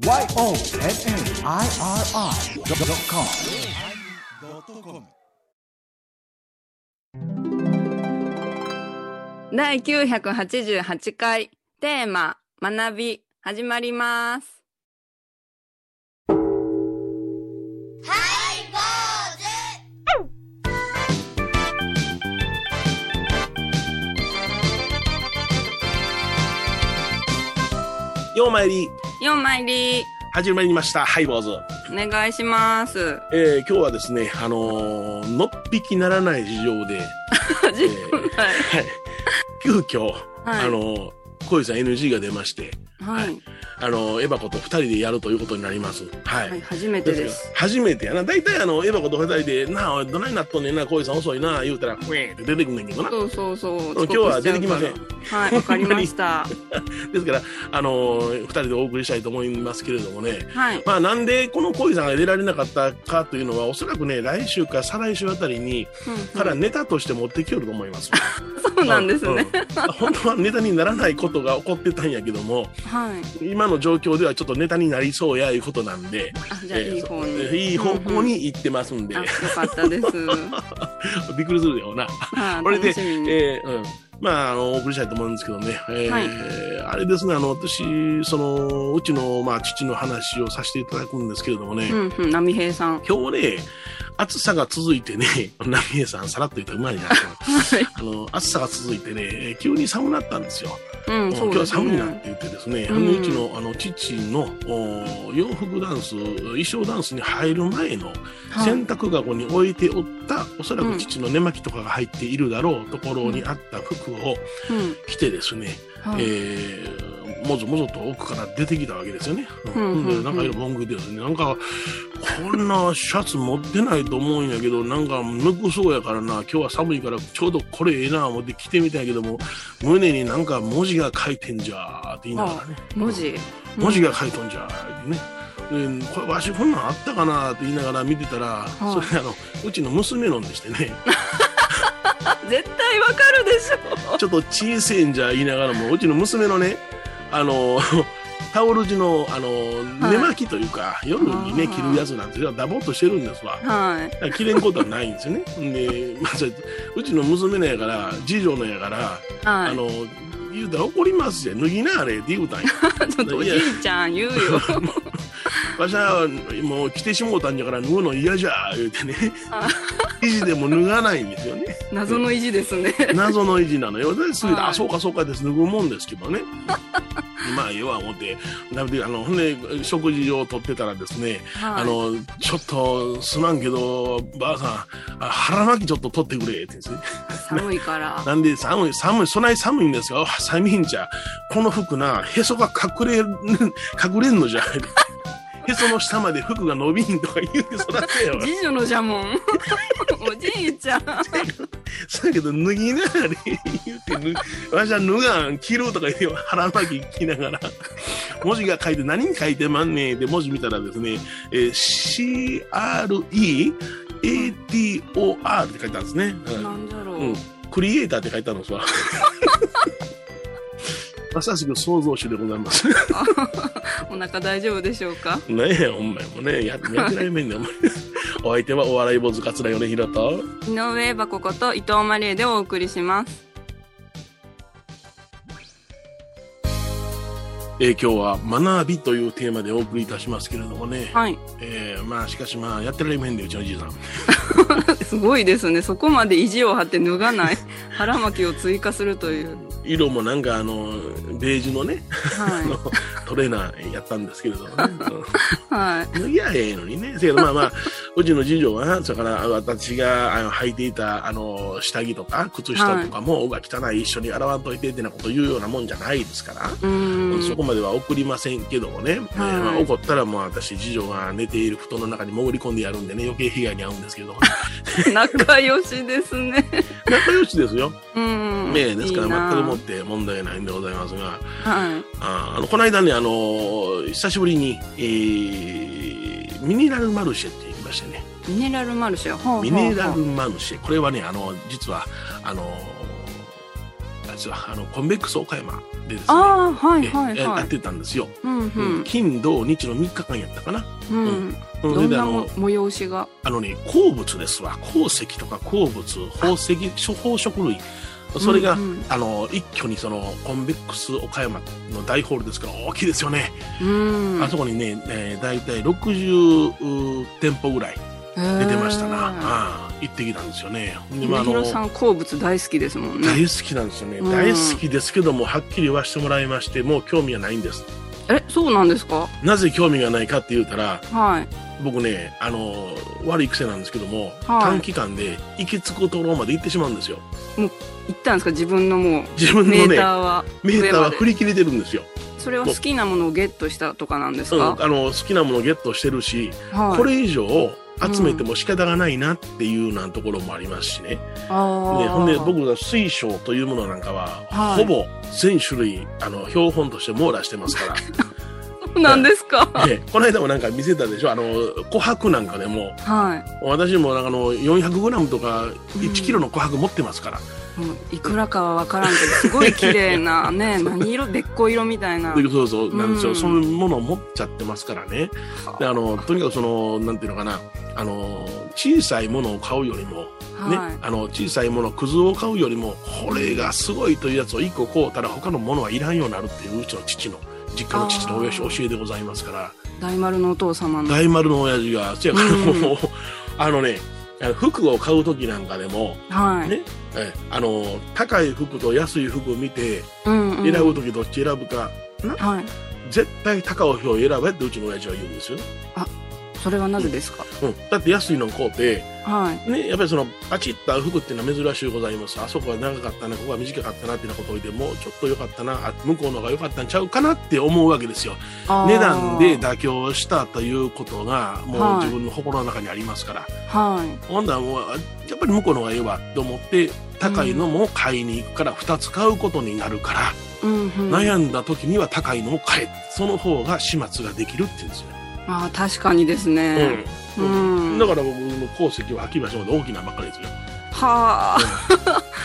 YONNIRI.com 第988回テーマ学び始まります。ようまいり、4枚入り始まりました。ハイボーズ。お願いします。えー、今日はですね、あのーのっぴきならない事情で、始はい、急遽、はいあのー、小石さん NG が出まして、はい、あのーエバコと二人でやるということになります。はい。はい、初めてでですす。初めてやな。大体あの、エバコと二人で、なあ、どないなっとんねんな、小石さん遅いな、言うたら、ふえーって出てくんねんけどな。そうそうそう。今日は出てきませんはい、わかりました。ですから、あのー二人でお送りしたいと思いますけれどもね、はい。まあなんでこの小井さんが出られなかったかというのは、おそらくね、来週か再来週あたりに、うんうんからネタとして持ってきよると思います。そうなんですね。うん本当はネタにならないことが起こってたんやけども、はい。今の状況ではちょっとネタになりそうやいうことなんで、あ、じゃあいい方に。えーいい方向に行ってますんで、あ、よかったです。びっくりするよな。はい、これで。えーうん。まあ、あの、お送りしたいと思うんですけどね。えーはいあれですね、あの、私、その、うちの、まあ、父の話をさせていただくんですけれどもね、うんうん、波平さん。今日ね、暑さが続いてね、ナミエさんさらっと言ったらうまいな。はい。あの、暑さが続いてね、急に寒なったんですよ。うん、今日はそうですね。寒いなって言ってですね、うんあのうちのあの父のお洋服ダンス、衣装ダンスに入る前のはい洗濯籠に置いておった、おそらく父の寝巻きとかが入っているだろうところにあった服をうん。着てですね、はい。えー、もぞもぞと奥から出てきたわけですよね。うんうんなんかいろいろ文句でですね、なんか、こんなシャツ持ってないと思うんやけど、なんかぬくそうやからな、今日は寒いからちょうどこれええな思って着てみたんやけども、胸になんか文字が書いてんじゃーって言いながらね。文字。文字が書いとんじゃーってね。でこれわしこんなんあったかなって言いながら見てたら、いそれあのうちの娘のんでしてね 絶対わかるでしょ。ちょっと小せえんじゃ言いながらもうちの娘のねあの タオル地のあのはい寝巻きというか、夜にね着るやつなんてダボっとしてるんですわ。はい。着れんことはないんですよね。で、まあ、うちの娘のやから、次女のやから、はい。あの、言うたら怒りますよ。脱ぎなあれって言うたんや。ちょっとおじいちゃん言うよ。わしはもう着てしもうたんじゃから脱ぐの嫌じゃ言うてねあ。生地でも脱がないんですよね。謎の意地ですね。謎の維持なのよ。ですぐ、はいあ、そうかそうかです、脱ぐもんですけどね。まあ、ええわ思って、なので、あの、ほんで、食事をとってたらですね、はい。あの、ちょっと、すまんけど、ばあさん、あ腹巻きちょっと取ってくれ、ってですね。寒いから。なんで、寒い、寒い、そない寒いんですよ。あ寒いんじゃ。この服な、へそが隠れる、隠れんのじゃ。へその下まで服が伸びんとか言うて、そらせよ。次女のじゃもん。おじいちゃん。そやけど、脱ぎながら言うて、脱わしは脱がん、着るとか言って、腹巻き着ながら、文字が書いて、何に書いてまんねんで、文字見たらですね、えー CREATOR って書いてあるんですね。うんなんだろうんう。クリエイターって書いてあるんですわ。まさしく創造主でございます。お腹大丈夫でしょうか？ねえ、ほんまやもんね。ややってない面で、お前。お相手はお笑い坊主桂米宏と、井上箱こと伊藤マリエでお送りします。えー今日は学びというテーマでお送りいたしますけれどもね。はい。えーまあしかしまあやってられまへんでうちのじいさん。すごいですね。そこまで意地を張って脱がない。腹巻きを追加するという。色もなんかあの、ベージュのね、あのはトレーナーやったんですけれどもね。い。はい。うんいや、ええのにね。せやまあまあ、うちの次女はな、それから私があの履いていたあの下着とか靴下とかも、うわ、汚い一緒に洗わんといてってなこと言うようなもんじゃないですから。うーん。そこまでは送りませんけどもね、えーまあ、怒ったらもう私、次女が寝ている布団の中に潜り込んでやるんでね、余計被害に遭うんですけど、仲良しですね。仲良しですよ。うん。ねえですから全くもって問題ないんでございますが、はい。ああのこの間ね、あの久しぶりに、えーミネラルマルシェって言いましてね、ミネラルマルシェ。ミネラルマルシェ、これはね、あの実は、あのですよ。あの、コンベックス岡山でですね。ああ、はいえはいはい。やってたんですよ。うんううんん。金、土、日の3日間やったかな。うん。うんどんなも、催しが？あのね、鉱物ですわ。鉱石とか鉱物、宝石、宝飾類。それが、うんうんあの、一挙にその、コンベックス岡山の大ホールですから、大きいですよね。うん。あそこにね、えー、大体60店舗ぐらい出てましたな。行ってきたんですよね。でまああの。梅広さん鉱物大好きですもんね。大好きなんですよね、うん。大好きですけどもはっきり言わせてもらいましてもう興味がないんです。え、そうなんですか？なぜ興味がないかって言うたらはい。僕ねあの悪い癖なんですけども、はい。短期間で行き着くところまで行ってしまうんですよ。行ったんですか？自分のもう、自分のメーねターは。メーターは振り切れてるんですよ、それは好きなものをゲットしたとかなんですうん、あか、の好きなものをゲットしてるし、はい。これ以上集めても仕方がないなっていうようなところもありますしね、ああ。でほんで僕が水晶というものなんかは、はい。ほぼ全種類あの標本として網羅してますから。なんですか？でこの間もなんか見せたでしょ？あの琥珀なんかでも。はい。私もなんかあの 400g とかうん1キロの琥珀持ってますから、もういくらかはわからんけど、すごい綺麗な ね、何色、べっこ色みたいな。でそうそう。なんですよ、うん。そういうものを持っちゃってますからね。であのとにかくそのなんていうのかなあの小さいものを買うよりも、ねはい。あの小さいものくずを買うよりもこれがすごいというやつを1個買うたら他のものはいらんようになるっていううちの父の実家の父の親あー教えでございますから大丸のお父様の。大丸の親父がせやからうんもう、あのねあの服を買う時なんかでもはい。ねえあの高い服と安い服を見てうん、うん。選ぶ時どっち選ぶか、はい。絶対高い方を選べってうちの親父は言うんですよね、それはなぜですか、うん、だって安いの買うてはい。ね、やっぱりそのパチッと合う服っていうのは珍しゅうございます。あそこは長かったなここは短かったなってなことを言ってもうちょっと良かったなあ向こうの方が良かったんちゃうかなって思うわけですよ。値段で妥協したということがもうはい。自分の心の中にありますから、はい。ほんだらもうあやっぱり向こうの方がいいわと思って高いのも買いに行くから2つ買うことになるから、うん、うん。悩んだ時には高いのを買え。その方が始末ができるって言うんですよ、ああ、確かにですね。ううんん。だから僕の鉱石は秋場所まで大きなばっかりですよはあ。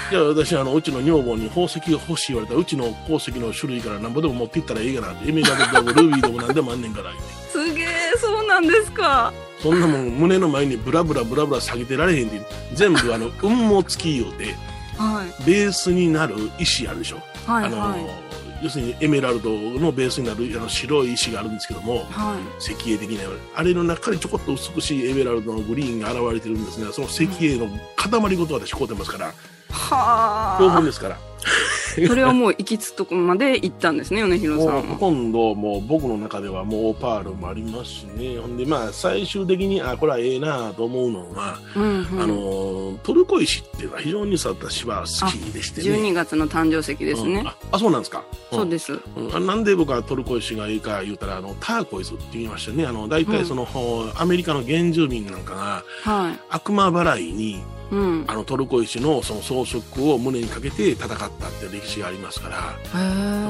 じゃあ私あのうちの女房に宝石が欲しい言われたらうちの鉱石の種類から何ぼでも持っていったらいいかなってエメラルドでもルビーでも何でもあんねんからすげえ、そうなんですか。そんなもん胸の前にブラブラブラブラ下げてられへんって全部あの雲母付き言うてはい。ベースになる石あるでしょ、はい、あのはい。要するにエメラルドのベースになるあの白い石があるんですけどもはい。石英的なあれの中にちょこっと美しいエメラルドのグリーンが現れてるんですがその石英の塊ごと私買うてますからはあ。標本ですから それはもう行き着くとこまで行ったんですね、米広さんほは。とんどもう僕の中ではもうオパールもありますしねほんでまあ最終的にあこれはええなと思うのは、うん、うん。あのトルコ石っていうのは非常に私は好きでしてね12月の誕生石ですね。うんああそうなんですか、んそうです。うんあなんで僕はトルコ石がいいか言うたらあのターコイズって言いましたねあの大体その、アメリカの原住民なんかがはい。悪魔払いにうん。あのトルコ石のその装飾を胸にかけて戦ったって歴史がありますから。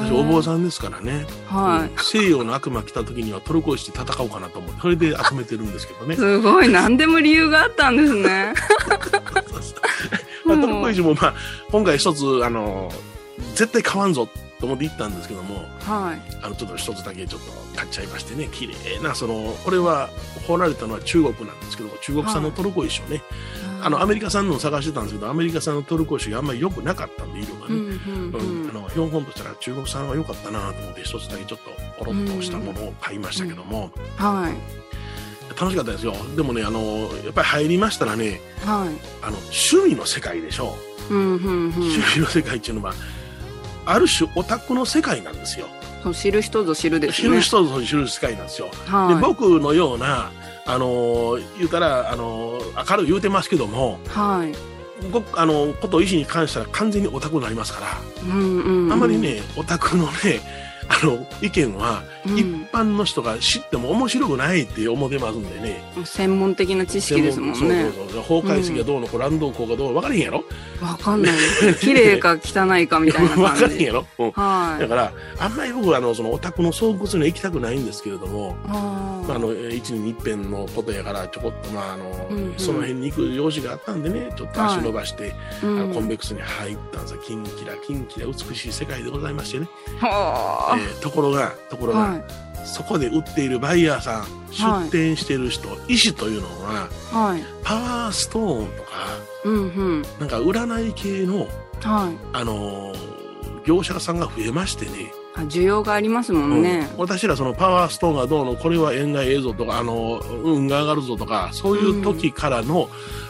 私お坊さんですからね、はうん西洋の悪魔来た時にはトルコ石で戦おうかなと思ってそれで集めてるんですけどねい。すごい、何でも理由があったんですね。まあ、トルコ石もまあ今回一つあの絶対買わんぞと思って行ったんですけどもはい。あのちょっと一つだけちょっと買っちゃいましてね綺麗なそのこれは掘られたのは中国なんですけど中国産のトルコ石をね、あのアメリカ産のを探してたんですけどアメリカ産のトルコ石があんまり良くなかったんで色がうん、ね、うん、ううんん。あの標本としたら中国産は良かったなと思って一つだけちょっとポロッとしたものを買いましたけども、はい。楽しかったですよでもねあのやっぱり入りましたらねはい。あの趣味の世界でしょうん、うん、うん。趣味の世界っていうのはある種オタクの世界なんですよ知る人ぞ知るです知るね。人ぞ知る世界なんですよ、はい。で僕のようなあの言うたらあの明るい言うてますけどもはい。ごあのこと意思に関したら完全にオタクになりますから、うん、うん。あんまり。ねオタクのねあの、意見は、うん一般の人が知っても面白くないって思ってますんでね。専門的な知識ですもんね。そうそうそう。法解析がどうの、こう乱動効がどうの分からへんやろわかんない。綺麗か汚いかみたいな分から感じ。へんやろ、うん、はい。だから、あんまり僕はあの、そのオタクの巣窟には行きたくないんですけれども、あまあ、あの、一年に一遍のことやから、ちょこっと、まあ、あの、うんうんその辺に行く用事があったんでね、ちょっと足伸ばして、ーうんあのコンベックスに入ったんですよ。キンキラ、キンキラ、美しい世界でございましてね。はえーところが、ところが、あはい。そこで売っているバイヤーさん、出店している人、医師というのは、はい。パワーストーンとか、うんうん。なんか占い系の、はい。あのー業者さんが増えましてね、あ、需要がありますもんね。うん私らそのパワーストーンがどうの、これは縁がええぞとか、あの、運が上がるぞとか、そういう時からの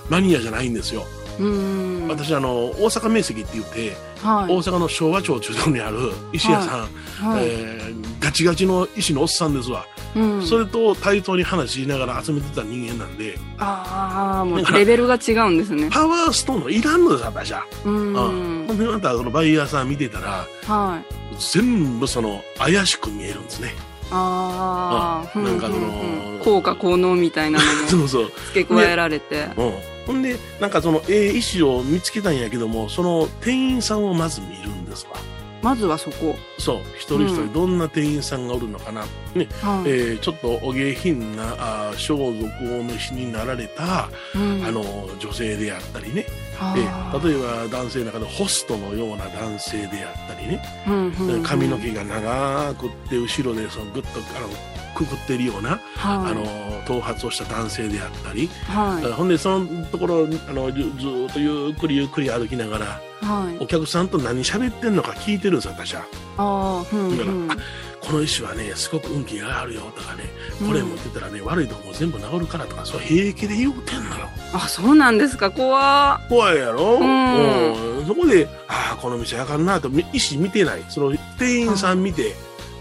マニアじゃないんですよ。うん。私、あの、大阪名石って言って、はい。大阪の昭和町中央にある石屋さん、はい。えーガチガチの石のおっさんですわ。うん。それと対等に話しながら集めてた人間なんで、ああ、もうレベルが違うんですね。パワーストーンのいらんのです、私は。うん。で、またそのバイヤーさん見てたら、はい。全部その怪しく見えるんですね。ああ、うんなんかその効果効能みたいなのも そうそう。付け加えられて。うん。ほんで、なんかその、ええ石を見つけたんやけども、その店員さんをまず見るんですわ。まずはそこ。そう。一人一人どんな店員さんがおるのかな。ね。はい。えーちょっとお下品な、あー装束をお召しになられた、うんあの、女性であったりね。はえあー例えば男性の中でホストのような男性であったりね。うんうんうん髪の毛が長くって、後ろでそのぐっと、あの、くくってるような、はい。あの、頭髪をした男性であったり、はい。ほんで、そのところ、あの、ずっとゆっくりゆっくり歩きながら、はい。お客さんと何喋ってんのか聞いてるんですよ、私。は。ああうんうん。だこの石はね、すごく運気があるよとかね、これ持ってたらね、悪いとこも全部治るからとか、そう平気で言うてんのよ。あそうなんですか？怖。怖いやろ？うん。うん。そこで、ああ、この店あかんなと、み石見てない。その店員さん見て、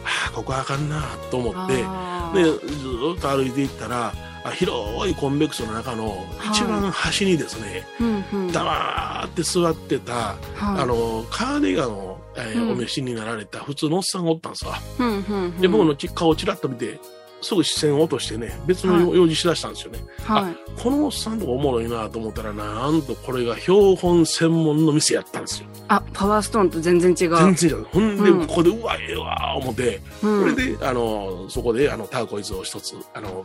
ああ、ここあかんなと思って、あで、ずーーっと歩いていったら、あ広いコンベクスの中の一番端にですね、うんうん。黙って座ってた、はい。あの、カーディガンを、えーうん。お召しになられた普通のおっさんがおったんですわ。うんうんうん。で、僕のち顔をちらっと見て、すぐ視線を落としてね、別のはい用事しだしたんですよね。はいこのおっさんとかおもろいなと思ったら、なんとこれが標本専門の店やったんですよ。あパワーストーンと全然違う全然違う。ほんで、うんここで、うわ、ええわ、思って、うんそれで、あの、そこで、あの、ターコイズを一つ、あの、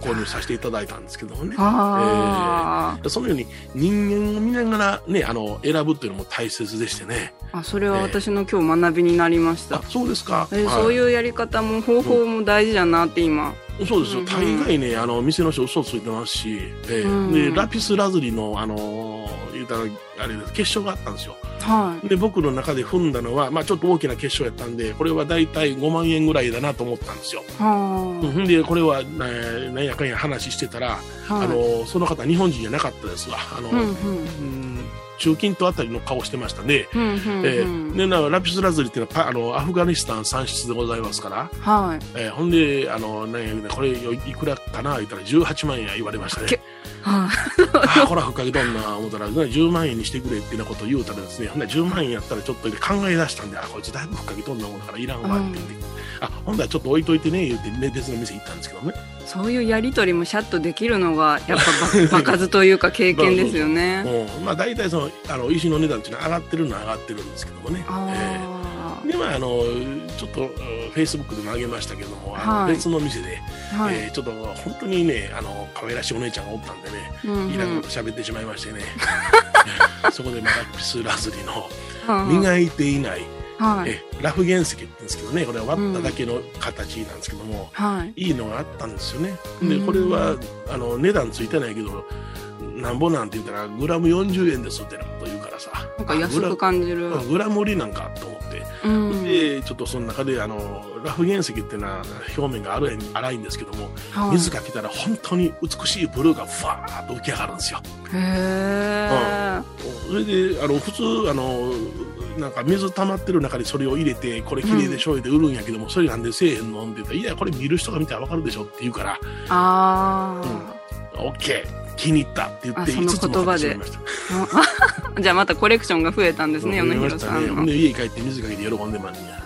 購入させていただいたんですけどもね。あそのように人間を見ながらね、あの、選ぶっていうのも大切でしてね。ーあそれは私の今日学びになりました。あ、そうですか。えーはい。そういうやり方も方法も大事だなって今。そうですよ。うん。大概ね、あの、店の人嘘ついてますし、えー。うん。で、ラピスラズリの、あのー言うたら、あれです、結晶があったんですよ。はい。で、僕の中で踏んだのは、まあちょっと大きな結晶やったんで、これはだいたい5万円ぐらいだなと思ったんですよ。はうん。で、これは、えーなんやかんや話してたら、あはい。あの、その方日本人じゃなかったですわ。あの、うんうんうん。中近東あたりの顔してましたね。うんうんえーで、ラピスラズリっていうのはパあのアフガニスタン産出でございますから、はい。えーほんで、あの、ね、これいくらかな言ったら18万円や言われましたねああ、こらふっかけとんな思ったら、ね10万円にしてくれってなことを言うたらですね、ほんで10万円やったらちょっと考え出したんで、あ、こいつだいぶふっかけとんな思ったからいらんわって言って、あ、ほんだらちょっと置いといてね、言って、ね、別の店行ったんですけどね。そういうやりとりもシャッとできるのがやっぱば 場数というか経験ですよね。うん、まあ大体その、あの、石の値段っていうのは上がってるのは上がってるんですけどもね。えあーで、まああの、ちょっと、フェイスブックでも上げましたけども、あのはい別の店で、あはいえーちょっと本当にね、あの、可愛らしいお姉ちゃんがおったんでね、うんいらんうんこと喋ってしまいましてね。そこでまあラピスラズリのはい磨いていない、はいえラフ原石って言うんですけどね、これは割っただけの形なんですけども、はいいいのがあったんですよね。で、うんこれは、あの、値段ついてないけど、なんぼなんて言ったら、グラム40円ですってなこと言うからさ。なんか安く感じるグラム売りなんかと。うん。で、ちょっとその中で、あの、ラフ原石っていうのは表面が荒い荒いんですけども、はい。水かけたら本当に美しいブルーがふわーっと浮き上がるんですよ。へえそれで、あの、普通、あの、なんか水溜まってる中にそれを入れて、これ綺麗でしょうで売るんやけども、それなんでせえへんの？って言ったら、いや、これ見る人が見たらわかるでしょって言うから、あオッケー、気に入ったって言って、あその5つも買ってしまいました。あ じゃあまたコレクションが増えたんですねうん米。広さんのほんで家帰って水かけて喜んでまんねや。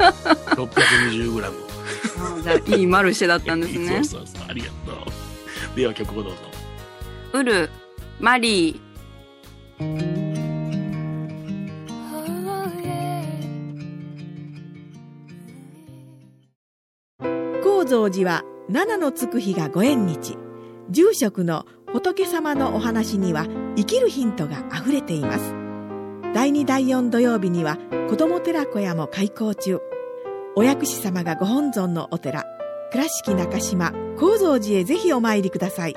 620グラム。あじゃあ、いいマルシェだったんですね。そうそうそう、ありがとう。では曲をどうぞ。ウル、マリ高蔵寺は七のつく日がご縁日住職の仏様のお話には生きるヒントがあふれています。第2第4土曜日には子ども寺小屋も開校中。お薬師様がご本尊のお寺倉敷中島・高蔵寺へぜひお参りください。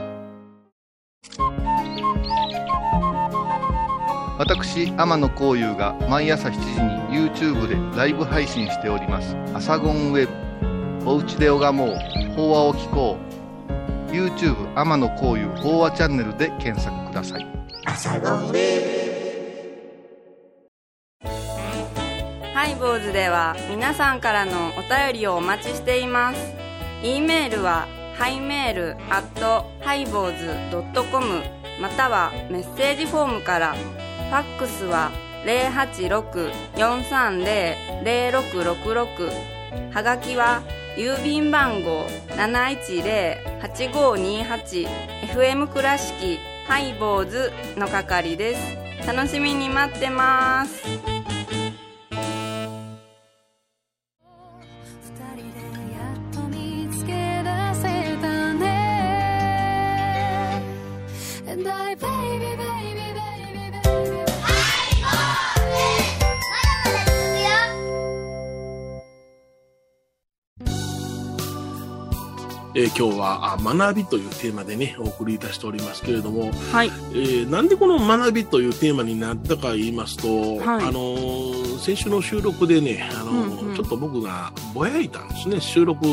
私天野幸雄が毎朝7時に YouTube でライブ配信しております「アサゴンウェブ」「おうちで拝もう。法話を聞こう」YouTube 天野幸雄法話チャンネルで検索くださいハイボーズでは皆さんからのお便りをお待ちしています。e メールはハイメール at ハイボーズ dot com またはメッセージフォームから。ファックスは086-430-0666はがきは郵便番号 710-8528FM 倉敷ハイボーズの係です。楽しみに待ってます。えー今日はあ学びというテーマでね、お送りいたしておりますけれども、はい。えーなんでこの学びというテーマになったか言いますと、はい。あのー先週の収録でね、あのーうんうん。ちょっと僕がぼやいたんですね、収録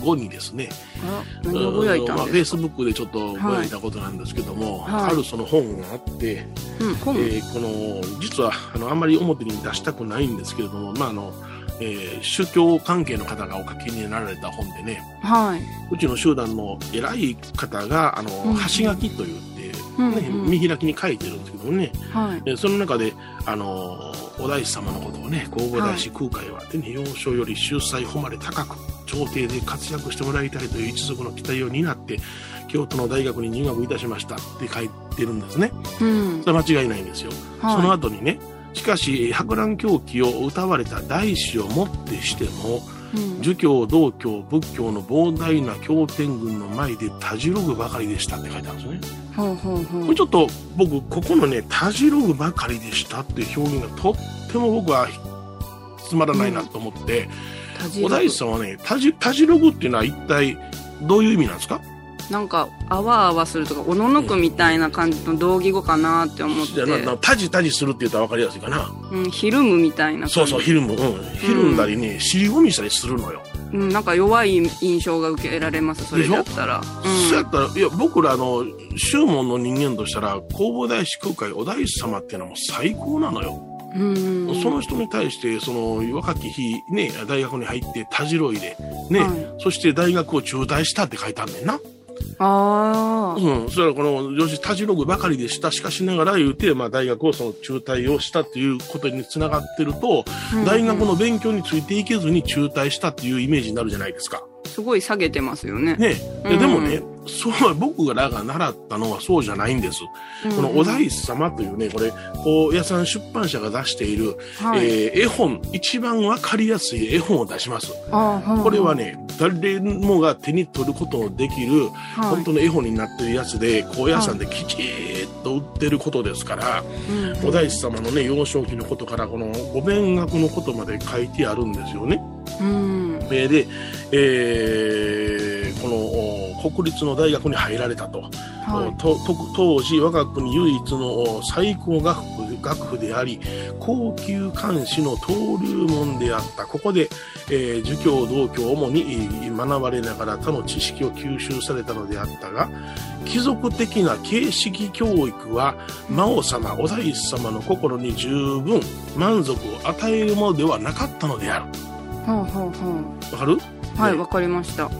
後にですね、あ何をぼやいたんフェイですか？スブックでちょっとぼやいたことなんですけども、はい。あるその本があって、うん、本、えーこの実はあのあんまり表に出したくないんですけれども、まああのえー宗教関係の方がお書きになられた本でね、はい。うちの集団の偉い方が、あの、うん橋書きと言って、うんね、うん見開きに書いてるんですけどもね、はい。えその中で、あの、お大師様のことをね、皇后大師空海は手に幼少より秀才誉れ高く、朝廷で活躍してもらいたいという一族の期待を担って、京都の大学に入学いたしましたって書いてるんですね。うん。それは間違いないんですよ。はいその後にね、しかし、博覧狂気を歌われた大師をもってしても、うん。儒教、道教、仏教の膨大な経典群の前でたじろぐばかりでしたって書いてあるんですね。ほうほうほう。これちょっと僕、ここのね、たじろぐばかりでしたっていう表現がとっても僕はつまらないなと思って、たじろぐ。お大師さんはね、たじ、たじろぐっていうのは一体どういう意味なんですか？なんか、あわあわするとか、おののくみたいな感じの同義語かなって思ってじゃあ、ななたじたじするって言ったら分かりやすいかな。うん、ひるむみたいな。そうそう、ひるむ。うん。ひるんだりね、尻込みしたりするのよ。うん、なんか弱い印象が受けられます、それだったら。そうやったら、いや、僕らの、宗門の人間としたら、弘法大師空海お大師様っていうのはもう最高なのよ。うん。うん。その人に対して、その、若き日、ね、大学に入って、たじろいで、ね、はいそして大学を中退したって書いてあんねんな。ああ。うん。そしたら、この、女子たじろぐばかりでした、しかしながら言うて、まあ、大学をその中退をしたっていうことにつながってると、うん大学の勉強についていけずに中退したっていうイメージになるじゃないですか。すごい下げてますよね。ね。うんででもね、そう、僕らが習ったのはそうじゃないんです。このお大師様というね、これ、こう、屋さん出版社が出している、はい。えー絵本、一番わかりやすい絵本を出します。あーこれは、ね、誰もが手に取ることのできる、はい本当の絵本になってるやつで、高野山できちーっと売ってることですから、うんお大師様のね、幼少期のことから、このご勉学のことまで書いてあるんですよね。うん。えーで、えーこのお国立の大学に入られたと。はい。とと当時我が国唯一のお最高学府学府であり高級漢詩の登竜門であったここで、えー儒教道教を主にえー学ばれながら他の知識を吸収されたのであったが貴族的な形式教育は魔王様お大師様の心に十分満足を与えるものではなかったのであるほうほうほわかる？う。はい、ねわかりました。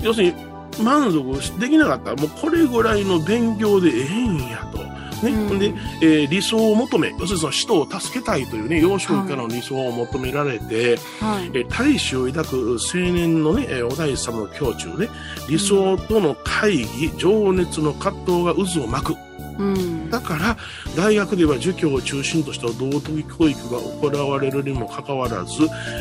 要するに満足できなかったもうこれぐらいの勉強でええんやとね。うんで、えー理想を求め、要するにその人を助けたいというね、幼少期からの理想を求められて、はい。えー大志を抱く青年のね、えーお大師様の胸中ね、理想との会議、情熱の葛藤が渦を巻く。うん。だから、大学では儒教を中心とした道徳教育が行われるにもかかわらず、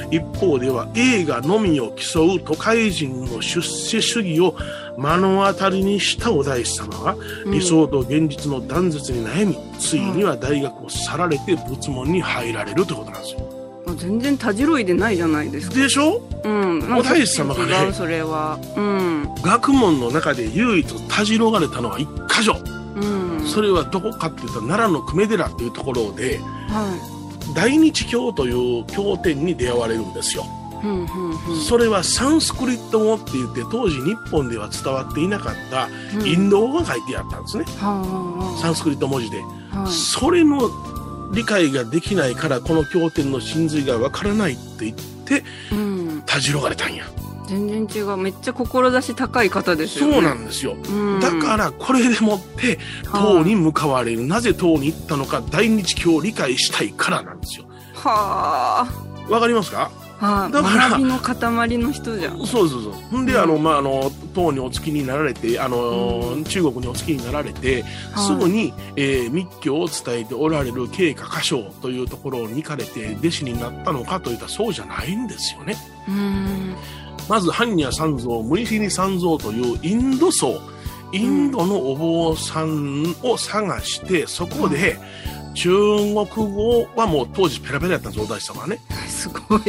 一方では映画のみを競う都会人の出世主義を目の当たりにしたお大師様は、うん理想と現実の断絶に悩み、ついには大学を去られて仏門に入られるということなんですよ。あ全然たじろいでないじゃないですか。でしょ？うん。お大師様がねそれは。うん。学問の中で唯一たじろがれたのは一箇所。うん。それはどこかっていうと、奈良の久米寺というところで、は大日経という経典に出会われるんですよ。い。うん、うん、うん。それはサンスクリット語って言って当時日本では伝わっていなかったインド語が書いてあったんですね。はサンスクリット文字で。あ、はい。それの理解ができないからこの経典の真髄がわからないって言ってうん。たじろがれたんや。全然違う。めっちゃ志高い方ですよね。そうなんですよ。うん。だからこれでもって唐に向かわれる。なぜ唐に行ったのか大日経を理解したいからなんですよ。はわかりますか？あ。はあ。だから学びの塊の人じゃん。そうそうそう。んで、うんあの、まあ、あの、唐にお付きになられて、あの、中国にお付きになられて、はいすぐに、えー密教を伝えておられる慶華歌唱というところに行かれて、弟子になったのかといったらそうじゃないんですよね。うん。まず、般若三蔵、無理シニ三蔵というインド僧、インドのお坊さんを探して、そこで、中国語はもう当時ペラペラやったんです、お大師様はね。すごい。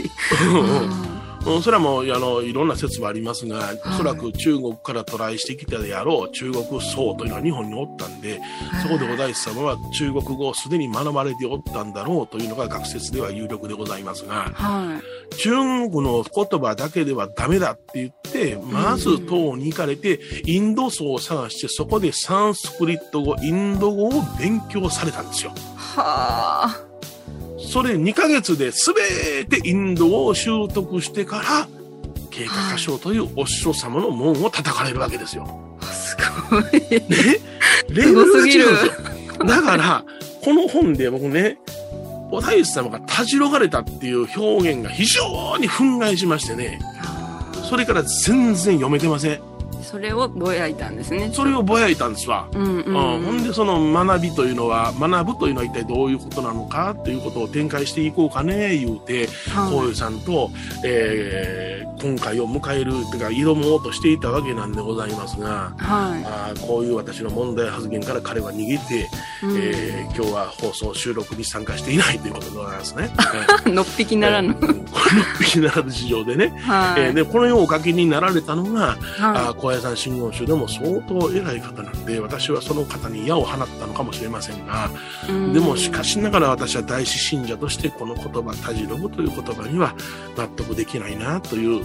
うん、それはもうあのいろんな説はありますが、おそらく中国から渡来してきたであろう中国僧というのは日本におったんで、そこでお大師様は中国語をすでに学ばれておったんだろうというのが学説では有力でございますが、は中国の言葉だけではダメだって言って、まず唐に行かれて、インド僧を探して、そこでサンスクリット語、インド語を勉強されたんですよ。い。はあ。それ2ヶ月で全てインド語を習得してから、経過歌唱というお師匠様の門を叩かれるわけですよ。すごい。ね？レベルが違うんですよ。だから、この本で僕ね、お大師様がたじろがれたっていう表現が非常に憤慨しましてね、それから全然読めてません。それをぼやいたんですね。それをぼやいたんですわ。うんうん、うん、ほんでその学びというのは学ぶというのは一体どういうことなのかということを展開していこうかね言うてはいこういうさんと、えー今回を迎えるというか挑もうとしていたわけなんでございますが。はあーこういう私の問題発言から彼は逃げて、い。うんえー今日は放送収録に参加していないということでございますね。のっぴきならぬ。えーこ の引きならぬ事情でね。はい。えーで、このようお書きになられたのが、あはー小屋さん真言宗でも相当偉い方なんで、私はその方に矢を放ったのかもしれませんが、いうんでもしかしながら私は大師信者としてこの言葉、たじろぐという言葉には納得できないなという、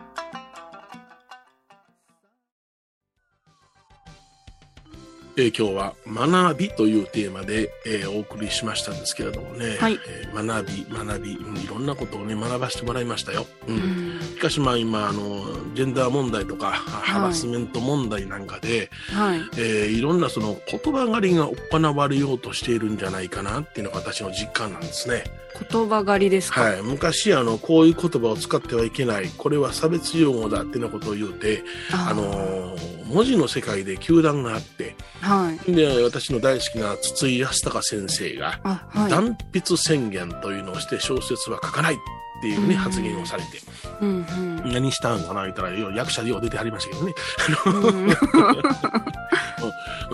えー今日は学びというテーマで、えーお送りしましたんですけれどもね、はいえー学び、学び、うんいろんなことをね、学ばせてもらいましたよ。うんうんしかしまあ今、あの、ジェンダー問題とか、ハラスメント問題なんかで、はい。えーいろんなその言葉狩りが行われようとしているんじゃないかなっていうのが私の実感なんですね。言葉狩りですか？はい。昔、あの、こういう言葉を使ってはいけない、これは差別用語だっていうようなことを言うて、あのー文字の世界で球団があって、はい。で、私の大好きな筒井康隆先生が。断筆宣言というのをして小説は書かないっていうね、発言をされて、うんうん。何したんかな言ったら、よう役者でよう出てはりましたけどね。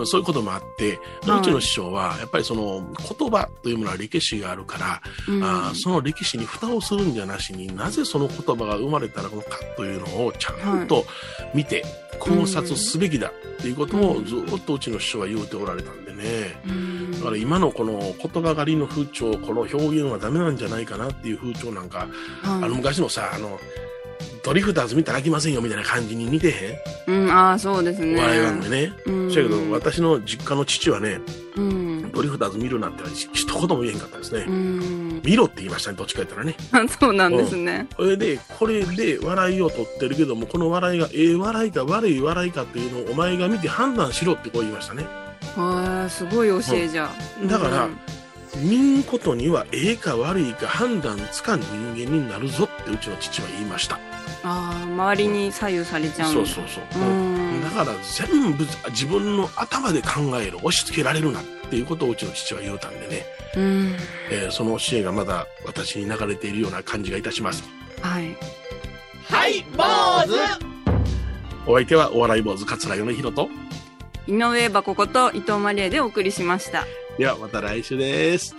そういうこともあって、はい。うちの師匠は、やっぱりその言葉というものは歴史があるから、うん。あーその歴史に蓋をするんじゃなしになぜその言葉が生まれたのかというのをちゃんと見て考察すべきだっていうことをずっとうちの師匠は言うておられたんでね。うんだから今のこの言葉狩りの風潮、この表現はダメなんじゃないかなっていう風潮なんか、あのはい。昔のさ、あの、ドリフターズ見たら飽きませんよみたいな感じに似てへんうん、ああ、そうですね。笑い番組ね。うん。そやけど、私の実家の父はね、うん。ドリフターズ見るなんて一言も言えへんかったですね。うん。見ろって言いましたね、どっちか言ったらね。あ そうなんですね。それで、これで笑いを取ってるけども、この笑いがええ笑いか悪い笑いかっていうのをお前が見て判断しろってこう言いましたね。へえ、すごい教えじゃ。だからうん見んことにはええか悪いか判断つかん人間になるぞってうちの父は言いました。ああ、周りに左右されちゃうんだそうそうそう。うんだから全部自分の頭で考える、押し付けられるなっていうことをうちの父は言うたんでね、うん。えーその教えがまだ私に流れているような感じがいたします。はい。はい、坊主お相手はお笑い坊主桂米宏と、井上箱こと伊藤マリエでお送りしました。ではまた来週です。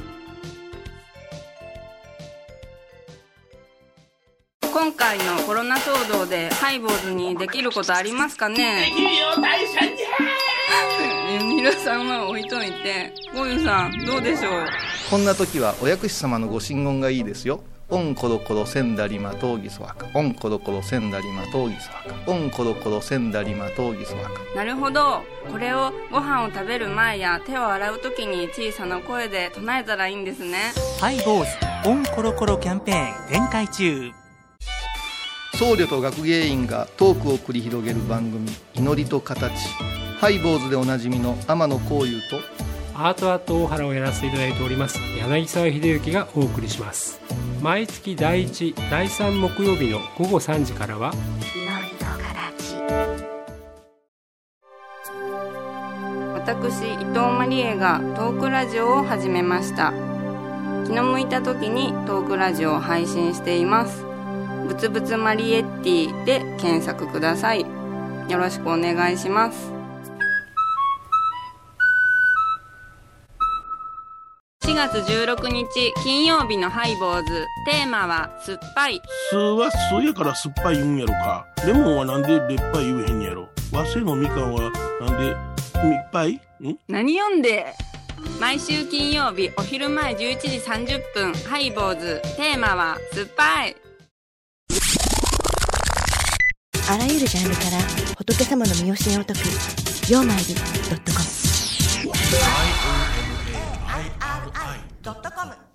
今回のコロナ騒動でハイボーズにできることありますかね？皆さんは置いといて、ゴユさん、どうでしょう？こんな時はお薬師様のご神言がいいですよ。オンコロコロセンダリマトウギソワカ。オンコロコロセンダリマトウギソワカ。オンコロコロセンダリマトウギソワカ。なるほど。これをご飯を食べる前や手を洗う時に小さな声で唱えたらいいんですね。ハイボーズオンコロコロキャンペーン展開中僧侶と学芸員がトークを繰り広げる番組「祈りと形」ハイボーズでおなじみの天野幸雄とアートアート大原をやらせていただいております柳沢秀幸がお送りします毎月第1第3木曜日の午後3時からは私、伊藤マリエがトークラジオを始めました。気の向いた時にトークラジオを配信しています。ぶつぶつマリエッティで検索ください。よろしくお願いします。月16日金曜日のハイボーズ。テーマは酸っぱい。酢は酢やから酸っぱい言うんやろか。レモンはなんで劣ぱい言えへんやろ。和製のみかんはなんでみっぱい？ん？何読んで？毎週金曜日お昼前11時30分ハイボーズ。テーマは酸っぱい。あらゆるジャンルから仏様の身教えを解く「曜マイルドットコム」ドットコム